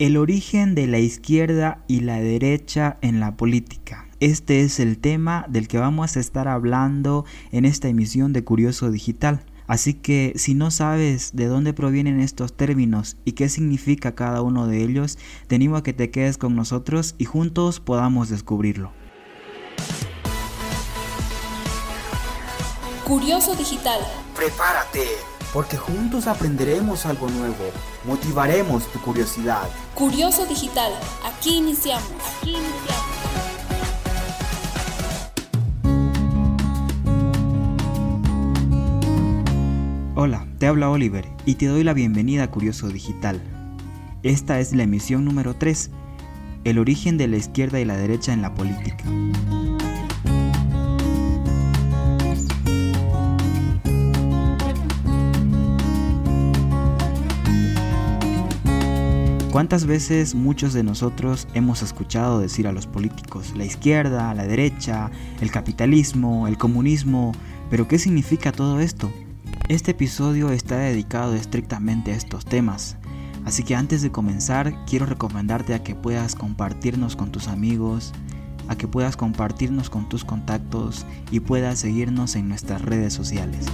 El origen de la izquierda y la derecha en la política. Este es el tema del que vamos a estar hablando en esta emisión de Curioso Digital. Así que si no sabes de dónde provienen estos términos y qué significa cada uno de ellos, te animo a que te quedes con nosotros y juntos podamos descubrirlo. Curioso Digital. Prepárate, porque juntos aprenderemos algo nuevo, motivaremos tu curiosidad. Curioso Digital, aquí iniciamos. Aquí iniciamos. Hola, te habla Oliver y te doy la bienvenida a Curioso Digital. Esta es la emisión número 3, el origen de la izquierda y la derecha en la política. ¿Cuántas veces muchos de nosotros hemos escuchado decir a los políticos la izquierda, la derecha, el capitalismo, el comunismo? Pero ¿qué significa todo esto? Este episodio está dedicado estrictamente a estos temas, así que antes de comenzar quiero recomendarte a que puedas compartirnos con tus amigos, a que puedas compartirnos con tus contactos y puedas seguirnos en nuestras redes sociales.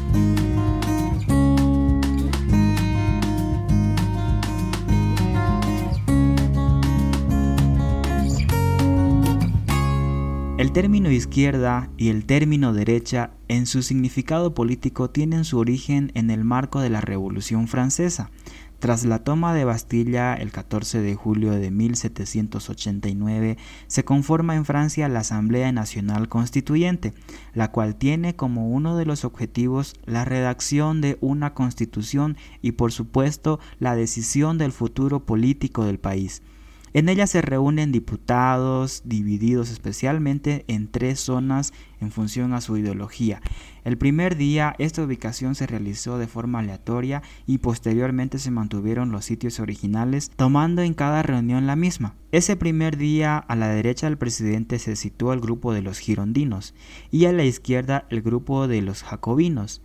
El término izquierda y el término derecha en su significado político tienen su origen en el marco de la Revolución Francesa. Tras la toma de Bastilla el 14 de julio de 1789, se conforma en Francia la Asamblea Nacional Constituyente, la cual tiene como uno de los objetivos la redacción de una constitución y por supuesto la decisión del futuro político del país. En ella se reúnen diputados divididos especialmente en tres zonas en función a su ideología. El primer día esta ubicación se realizó de forma aleatoria y posteriormente se mantuvieron los sitios originales tomando en cada reunión la misma. Ese primer día a la derecha del presidente se situó el grupo de los girondinos y a la izquierda el grupo de los jacobinos.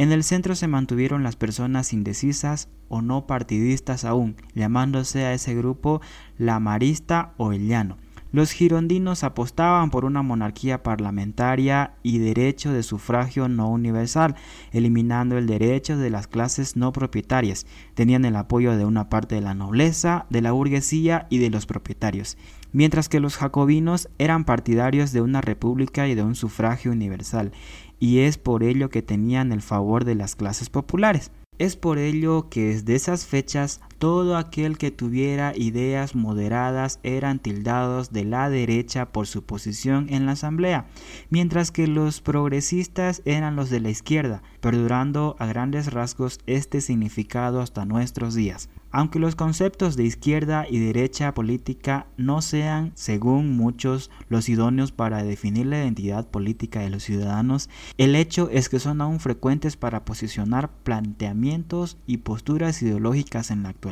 En el centro se mantuvieron las personas indecisas o no partidistas aún, llamándose a ese grupo la marista o el llano. Los girondinos apostaban por una monarquía parlamentaria y derecho de sufragio no universal, eliminando el derecho de las clases no propietarias. Tenían el apoyo de una parte de la nobleza, de la burguesía y de los propietarios, mientras que los jacobinos eran partidarios de una república y de un sufragio universal, y es por ello que tenían el favor de las clases populares. Es por ello que desde esas fechas todo aquel que tuviera ideas moderadas eran tildados de la derecha por su posición en la asamblea, mientras que los progresistas eran los de la izquierda, perdurando a grandes rasgos este significado hasta nuestros días. Aunque los conceptos de izquierda y derecha política no sean, según muchos, los idóneos para definir la identidad política de los ciudadanos, el hecho es que son aún frecuentes para posicionar planteamientos y posturas ideológicas en la actualidad.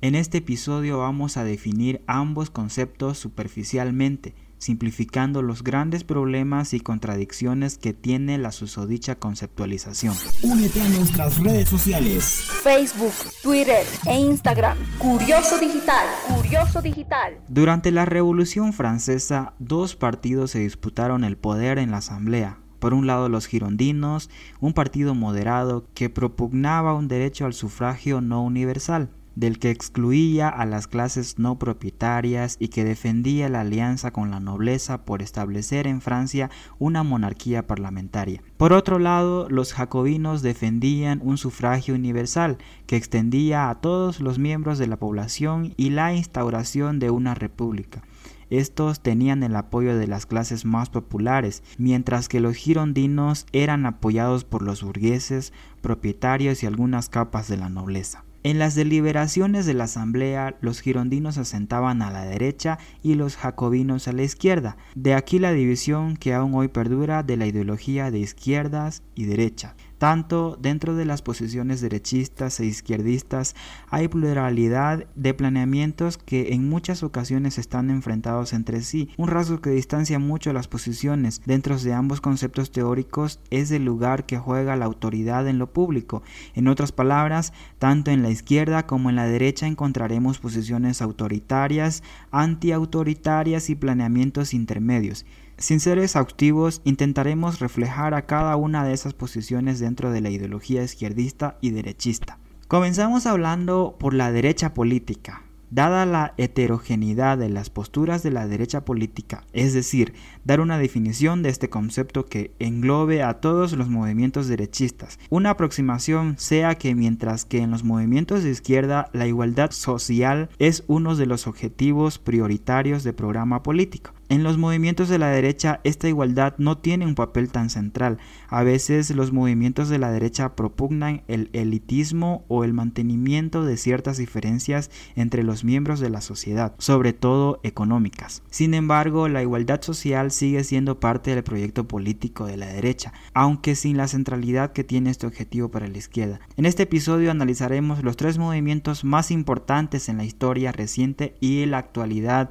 En este episodio vamos a definir ambos conceptos superficialmente, simplificando los grandes problemas y contradicciones que tiene la susodicha conceptualización. Únete a nuestras redes sociales. Facebook, Twitter e Instagram. Curioso Digital. Curioso Digital. Durante la Revolución Francesa, dos partidos se disputaron el poder en la Asamblea. Por un lado los girondinos, un partido moderado que propugnaba un derecho al sufragio no universal, del que excluía a las clases no propietarias y que defendía la alianza con la nobleza por establecer en Francia una monarquía parlamentaria. Por otro lado, los jacobinos defendían un sufragio universal que extendía a todos los miembros de la población y la instauración de una república. Estos tenían el apoyo de las clases más populares, mientras que los girondinos eran apoyados por los burgueses, propietarios y algunas capas de la nobleza. En las deliberaciones de la Asamblea, los girondinos asentaban a la derecha y los jacobinos a la izquierda. De aquí la división que aún hoy perdura de la ideología de izquierdas y derecha. Tanto, dentro de las posiciones derechistas e izquierdistas hay pluralidad de planeamientos que en muchas ocasiones están enfrentados entre sí. Un rasgo que distancia mucho las posiciones dentro de ambos conceptos teóricos es el lugar que juega la autoridad en lo público. En otras palabras, tanto en la izquierda como en la derecha encontraremos posiciones autoritarias, antiautoritarias y planeamientos intermedios. Sin ser exhaustivos, intentaremos reflejar a cada una de esas posiciones dentro de la ideología izquierdista y derechista. Comenzamos hablando por la derecha política. Dada la heterogeneidad de las posturas de la derecha política, es decir, dar una definición de este concepto que englobe a todos los movimientos derechistas. Una aproximación sea que mientras que en los movimientos de izquierda la igualdad social es uno de los objetivos prioritarios del programa político, en los movimientos de la derecha esta igualdad no tiene un papel tan central. A veces los movimientos de la derecha propugnan el elitismo o el mantenimiento de ciertas diferencias entre los miembros de la sociedad, sobre todo económicas. Sin embargo, la igualdad social sigue siendo parte del proyecto político de la derecha, aunque sin la centralidad que tiene este objetivo para la izquierda. En este episodio analizaremos los tres movimientos más importantes en la historia reciente y en la actualidad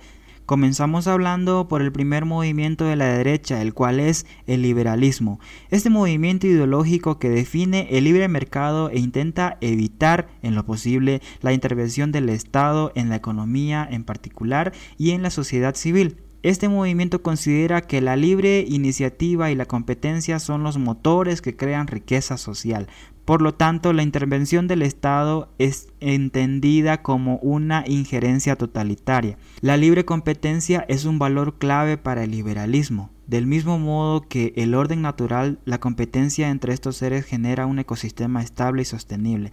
Comenzamos hablando por el primer movimiento de la derecha, el cual es el liberalismo. Este movimiento ideológico que define el libre mercado e intenta evitar en lo posible la intervención del Estado en la economía en particular y en la sociedad civil. Este movimiento considera que la libre iniciativa y la competencia son los motores que crean riqueza social. Por lo tanto, la intervención del Estado es entendida como una injerencia totalitaria. La libre competencia es un valor clave para el liberalismo. Del mismo modo que el orden natural, la competencia entre estos seres genera un ecosistema estable y sostenible.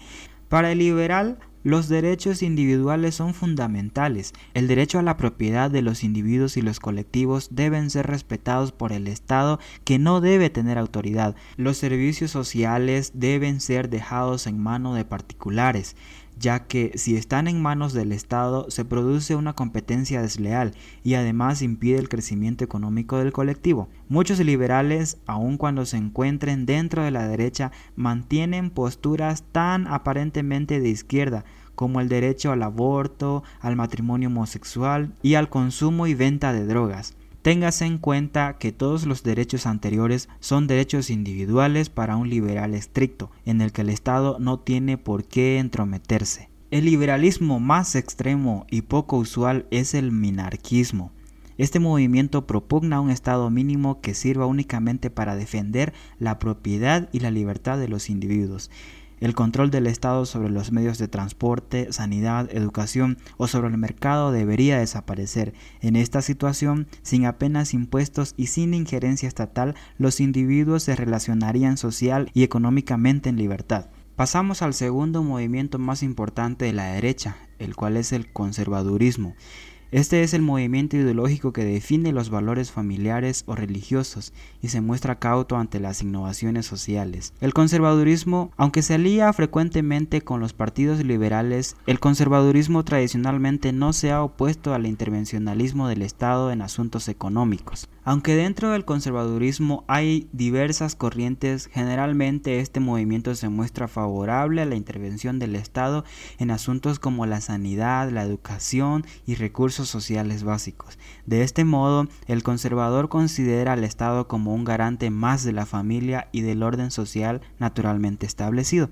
Para el liberal, los derechos individuales son fundamentales. El derecho a la propiedad de los individuos y los colectivos deben ser respetados por el Estado que no debe tener autoridad. Los servicios sociales deben ser dejados en manos de particulares ya que si están en manos del Estado se produce una competencia desleal y además impide el crecimiento económico del colectivo. Muchos liberales, aun cuando se encuentren dentro de la derecha, mantienen posturas tan aparentemente de izquierda como el derecho al aborto, al matrimonio homosexual y al consumo y venta de drogas. Téngase en cuenta que todos los derechos anteriores son derechos individuales para un liberal estricto, en el que el Estado no tiene por qué entrometerse. El liberalismo más extremo y poco usual es el minarquismo. Este movimiento propugna un Estado mínimo que sirva únicamente para defender la propiedad y la libertad de los individuos el control del Estado sobre los medios de transporte, sanidad, educación o sobre el mercado debería desaparecer. En esta situación, sin apenas impuestos y sin injerencia estatal, los individuos se relacionarían social y económicamente en libertad. Pasamos al segundo movimiento más importante de la derecha, el cual es el conservadurismo. Este es el movimiento ideológico que define los valores familiares o religiosos y se muestra cauto ante las innovaciones sociales. El conservadurismo, aunque se alía frecuentemente con los partidos liberales, el conservadurismo tradicionalmente no se ha opuesto al intervencionalismo del Estado en asuntos económicos. Aunque dentro del conservadurismo hay diversas corrientes, generalmente este movimiento se muestra favorable a la intervención del Estado en asuntos como la sanidad, la educación y recursos sociales básicos. De este modo, el conservador considera al Estado como un garante más de la familia y del orden social naturalmente establecido.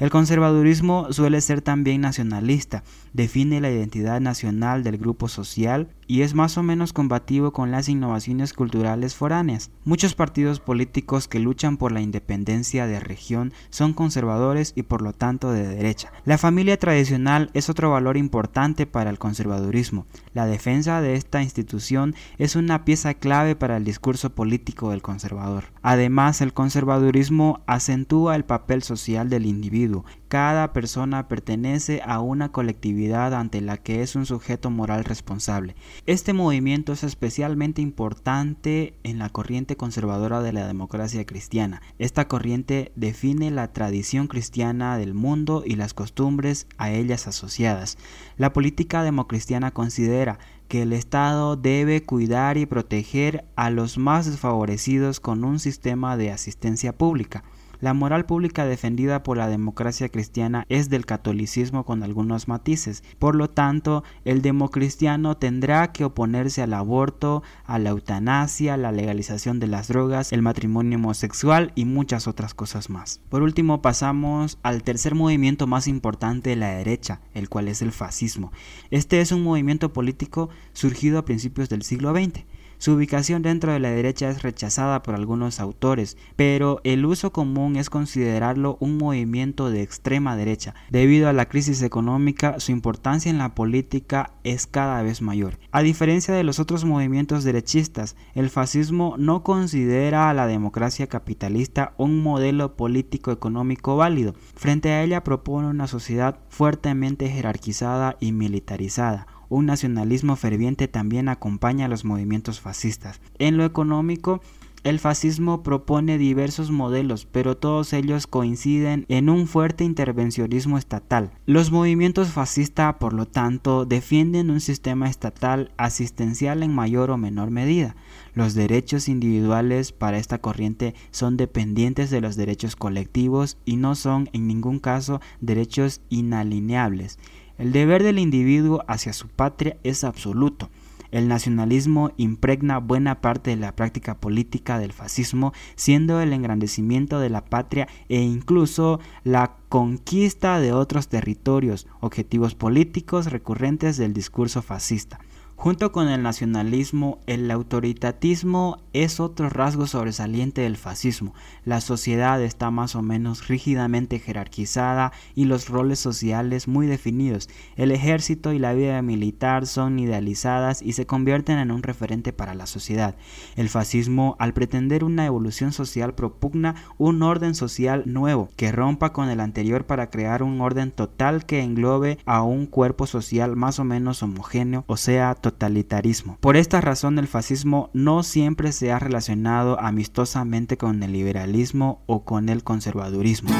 El conservadurismo suele ser también nacionalista, define la identidad nacional del grupo social y es más o menos combativo con las innovaciones culturales foráneas. Muchos partidos políticos que luchan por la independencia de región son conservadores y por lo tanto de derecha. La familia tradicional es otro valor importante para el conservadurismo. La defensa de esta institución es una pieza clave para el discurso político del conservador. Además, el conservadurismo acentúa el papel social del individuo. Cada persona pertenece a una colectividad ante la que es un sujeto moral responsable. Este movimiento es especialmente importante en la corriente conservadora de la democracia cristiana. Esta corriente define la tradición cristiana del mundo y las costumbres a ellas asociadas. La política democristiana considera que el Estado debe cuidar y proteger a los más desfavorecidos con un sistema de asistencia pública. La moral pública defendida por la democracia cristiana es del catolicismo con algunos matices. Por lo tanto, el democristiano tendrá que oponerse al aborto, a la eutanasia, la legalización de las drogas, el matrimonio homosexual y muchas otras cosas más. Por último, pasamos al tercer movimiento más importante de la derecha, el cual es el fascismo. Este es un movimiento político surgido a principios del siglo XX. Su ubicación dentro de la derecha es rechazada por algunos autores, pero el uso común es considerarlo un movimiento de extrema derecha. Debido a la crisis económica, su importancia en la política es cada vez mayor. A diferencia de los otros movimientos derechistas, el fascismo no considera a la democracia capitalista un modelo político económico válido. Frente a ella propone una sociedad fuertemente jerarquizada y militarizada un nacionalismo ferviente también acompaña a los movimientos fascistas. En lo económico, el fascismo propone diversos modelos, pero todos ellos coinciden en un fuerte intervencionismo estatal. Los movimientos fascistas, por lo tanto, defienden un sistema estatal asistencial en mayor o menor medida. Los derechos individuales para esta corriente son dependientes de los derechos colectivos y no son en ningún caso derechos inalineables. El deber del individuo hacia su patria es absoluto. El nacionalismo impregna buena parte de la práctica política del fascismo, siendo el engrandecimiento de la patria e incluso la conquista de otros territorios, objetivos políticos recurrentes del discurso fascista. Junto con el nacionalismo, el autoritatismo es otro rasgo sobresaliente del fascismo. La sociedad está más o menos rígidamente jerarquizada y los roles sociales muy definidos. El ejército y la vida militar son idealizadas y se convierten en un referente para la sociedad. El fascismo, al pretender una evolución social, propugna un orden social nuevo que rompa con el anterior para crear un orden total que englobe a un cuerpo social más o menos homogéneo, o sea, totalitarismo. Por esta razón el fascismo no siempre se ha relacionado amistosamente con el liberalismo o con el conservadurismo.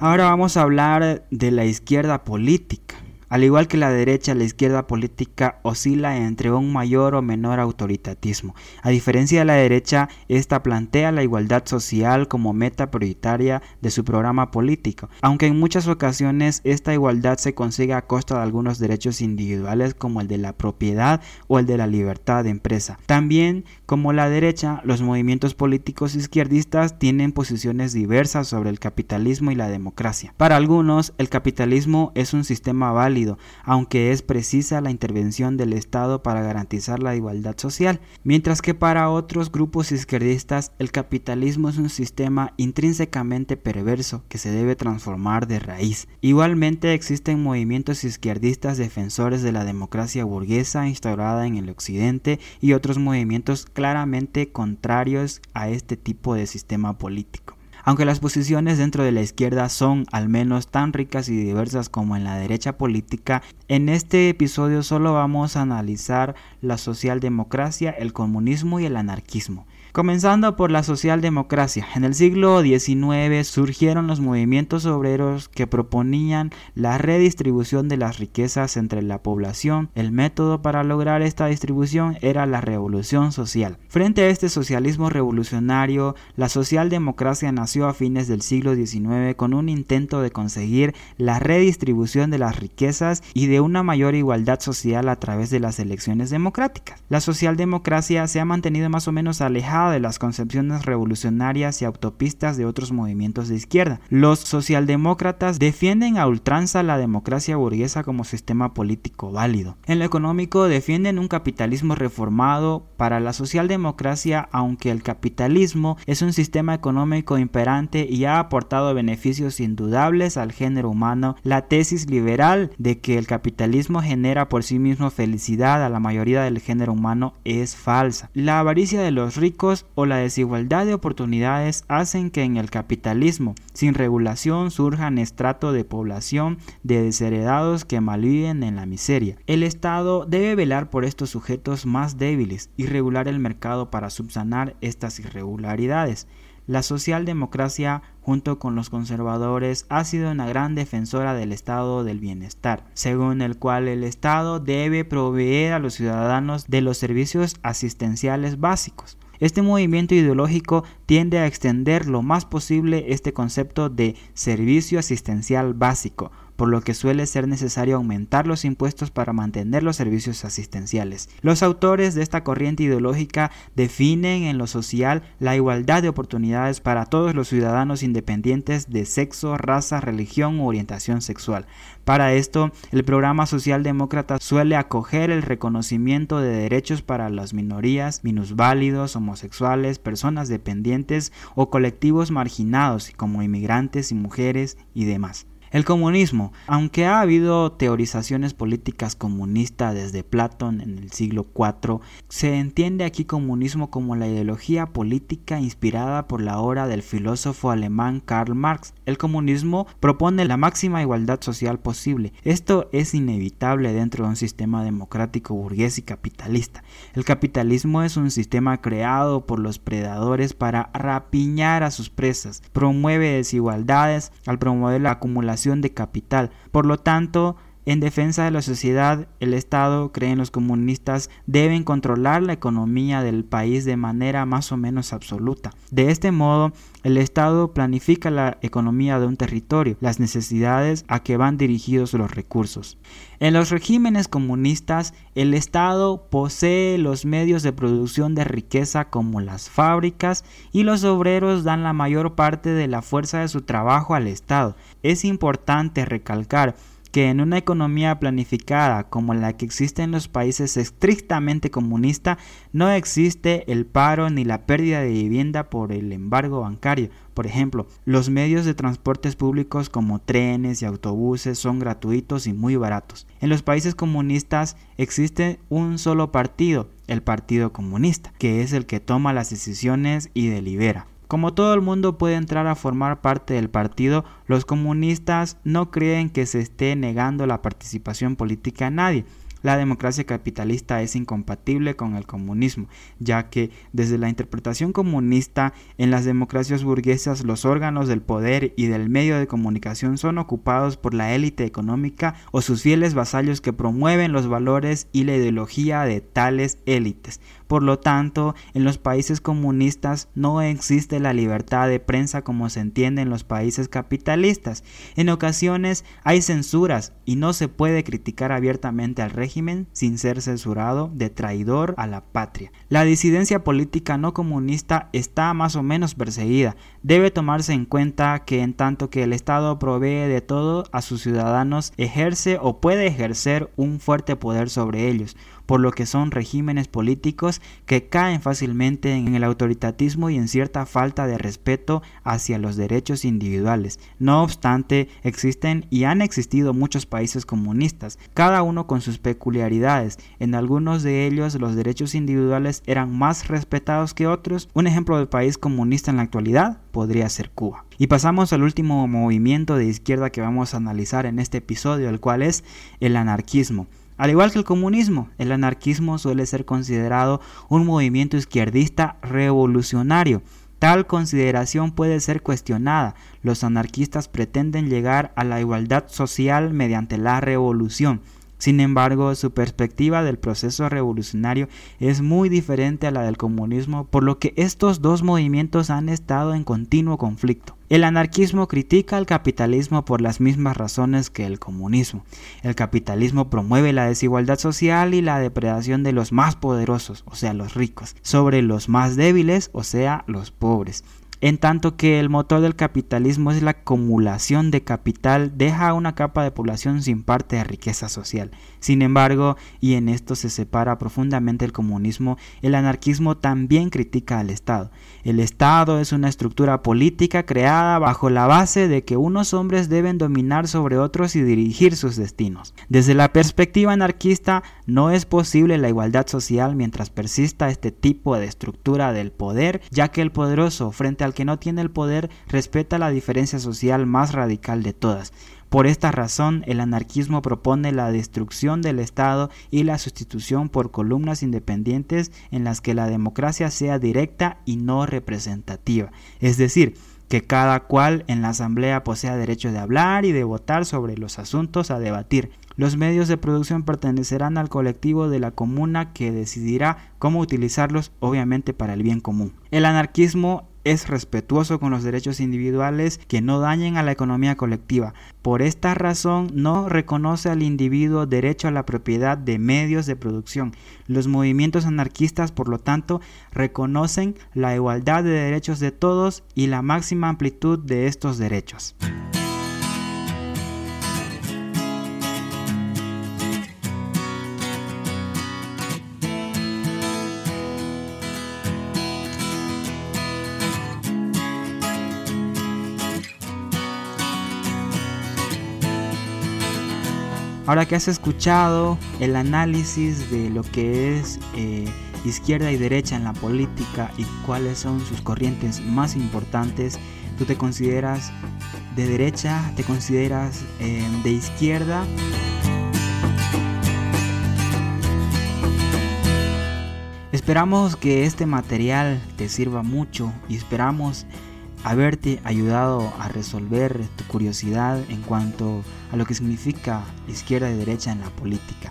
Ahora vamos a hablar de la izquierda política. Al igual que la derecha, la izquierda política oscila entre un mayor o menor autoritatismo. A diferencia de la derecha, esta plantea la igualdad social como meta prioritaria de su programa político, aunque en muchas ocasiones esta igualdad se consigue a costa de algunos derechos individuales como el de la propiedad o el de la libertad de empresa. También, como la derecha, los movimientos políticos izquierdistas tienen posiciones diversas sobre el capitalismo y la democracia. Para algunos, el capitalismo es un sistema válido aunque es precisa la intervención del Estado para garantizar la igualdad social, mientras que para otros grupos izquierdistas el capitalismo es un sistema intrínsecamente perverso que se debe transformar de raíz. Igualmente existen movimientos izquierdistas defensores de la democracia burguesa instaurada en el occidente y otros movimientos claramente contrarios a este tipo de sistema político. Aunque las posiciones dentro de la izquierda son al menos tan ricas y diversas como en la derecha política, en este episodio solo vamos a analizar la socialdemocracia, el comunismo y el anarquismo. Comenzando por la socialdemocracia, en el siglo XIX surgieron los movimientos obreros que proponían la redistribución de las riquezas entre la población. El método para lograr esta distribución era la revolución social. Frente a este socialismo revolucionario, la socialdemocracia nació a fines del siglo XIX con un intento de conseguir la redistribución de las riquezas y de una mayor igualdad social a través de las elecciones democráticas. La socialdemocracia se ha mantenido más o menos alejada de las concepciones revolucionarias y autopistas de otros movimientos de izquierda. Los socialdemócratas defienden a ultranza la democracia burguesa como sistema político válido. En lo económico defienden un capitalismo reformado. Para la socialdemocracia, aunque el capitalismo es un sistema económico imperante y ha aportado beneficios indudables al género humano, la tesis liberal de que el capitalismo genera por sí mismo felicidad a la mayoría del género humano es falsa. La avaricia de los ricos o la desigualdad de oportunidades hacen que en el capitalismo sin regulación surjan estrato de población de desheredados que malviven en la miseria. El Estado debe velar por estos sujetos más débiles y regular el mercado para subsanar estas irregularidades. La socialdemocracia, junto con los conservadores, ha sido una gran defensora del estado del bienestar, según el cual el Estado debe proveer a los ciudadanos de los servicios asistenciales básicos. Este movimiento ideológico tiende a extender lo más posible este concepto de servicio asistencial básico, por lo que suele ser necesario aumentar los impuestos para mantener los servicios asistenciales. Los autores de esta corriente ideológica definen en lo social la igualdad de oportunidades para todos los ciudadanos independientes de sexo, raza, religión u orientación sexual. Para esto, el programa socialdemócrata suele acoger el reconocimiento de derechos para las minorías, minusválidos, homosexuales, personas dependientes o colectivos marginados como inmigrantes y mujeres y demás. El comunismo, aunque ha habido teorizaciones políticas comunistas desde Platón en el siglo IV, se entiende aquí comunismo como la ideología política inspirada por la obra del filósofo alemán Karl Marx. El comunismo propone la máxima igualdad social posible. Esto es inevitable dentro de un sistema democrático burgués y capitalista. El capitalismo es un sistema creado por los predadores para rapiñar a sus presas, promueve desigualdades al promover la acumulación de capital. Por lo tanto, en defensa de la sociedad, el Estado, creen los comunistas, deben controlar la economía del país de manera más o menos absoluta. De este modo, el Estado planifica la economía de un territorio, las necesidades a que van dirigidos los recursos. En los regímenes comunistas, el Estado posee los medios de producción de riqueza como las fábricas y los obreros dan la mayor parte de la fuerza de su trabajo al Estado. Es importante recalcar que en una economía planificada como la que existe en los países estrictamente comunistas no existe el paro ni la pérdida de vivienda por el embargo bancario. Por ejemplo, los medios de transportes públicos como trenes y autobuses son gratuitos y muy baratos. En los países comunistas existe un solo partido, el Partido Comunista, que es el que toma las decisiones y delibera. Como todo el mundo puede entrar a formar parte del partido, los comunistas no creen que se esté negando la participación política a nadie. La democracia capitalista es incompatible con el comunismo, ya que desde la interpretación comunista en las democracias burguesas los órganos del poder y del medio de comunicación son ocupados por la élite económica o sus fieles vasallos que promueven los valores y la ideología de tales élites. Por lo tanto, en los países comunistas no existe la libertad de prensa como se entiende en los países capitalistas. En ocasiones hay censuras y no se puede criticar abiertamente al régimen sin ser censurado de traidor a la patria. La disidencia política no comunista está más o menos perseguida. Debe tomarse en cuenta que en tanto que el Estado provee de todo a sus ciudadanos, ejerce o puede ejercer un fuerte poder sobre ellos por lo que son regímenes políticos que caen fácilmente en el autoritatismo y en cierta falta de respeto hacia los derechos individuales. No obstante, existen y han existido muchos países comunistas, cada uno con sus peculiaridades. En algunos de ellos los derechos individuales eran más respetados que otros. Un ejemplo de país comunista en la actualidad podría ser Cuba. Y pasamos al último movimiento de izquierda que vamos a analizar en este episodio, el cual es el anarquismo. Al igual que el comunismo, el anarquismo suele ser considerado un movimiento izquierdista revolucionario. Tal consideración puede ser cuestionada. Los anarquistas pretenden llegar a la igualdad social mediante la revolución. Sin embargo, su perspectiva del proceso revolucionario es muy diferente a la del comunismo, por lo que estos dos movimientos han estado en continuo conflicto. El anarquismo critica al capitalismo por las mismas razones que el comunismo. El capitalismo promueve la desigualdad social y la depredación de los más poderosos, o sea, los ricos, sobre los más débiles, o sea, los pobres en tanto que el motor del capitalismo es la acumulación de capital, deja una capa de población sin parte de riqueza social. Sin embargo, y en esto se separa profundamente el comunismo, el anarquismo también critica al Estado. El Estado es una estructura política creada bajo la base de que unos hombres deben dominar sobre otros y dirigir sus destinos. Desde la perspectiva anarquista, no es posible la igualdad social mientras persista este tipo de estructura del poder, ya que el poderoso frente a que no tiene el poder respeta la diferencia social más radical de todas. Por esta razón, el anarquismo propone la destrucción del Estado y la sustitución por columnas independientes en las que la democracia sea directa y no representativa. Es decir, que cada cual en la asamblea posea derecho de hablar y de votar sobre los asuntos a debatir. Los medios de producción pertenecerán al colectivo de la comuna que decidirá cómo utilizarlos, obviamente para el bien común. El anarquismo es respetuoso con los derechos individuales que no dañen a la economía colectiva. Por esta razón no reconoce al individuo derecho a la propiedad de medios de producción. Los movimientos anarquistas, por lo tanto, reconocen la igualdad de derechos de todos y la máxima amplitud de estos derechos. Ahora que has escuchado el análisis de lo que es eh, izquierda y derecha en la política y cuáles son sus corrientes más importantes, ¿tú te consideras de derecha? ¿Te consideras eh, de izquierda? Esperamos que este material te sirva mucho y esperamos haberte ayudado a resolver tu curiosidad en cuanto a lo que significa izquierda y derecha en la política.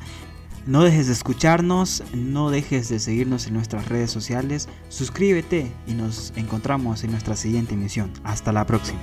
No dejes de escucharnos, no dejes de seguirnos en nuestras redes sociales, suscríbete y nos encontramos en nuestra siguiente emisión. Hasta la próxima.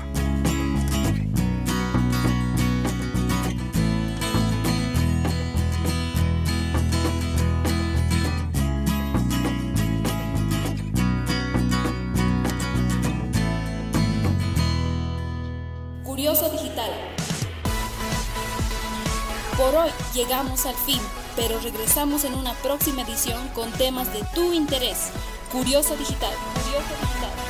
Llegamos al fin, pero regresamos en una próxima edición con temas de tu interés. Curioso Digital. Curioso Digital.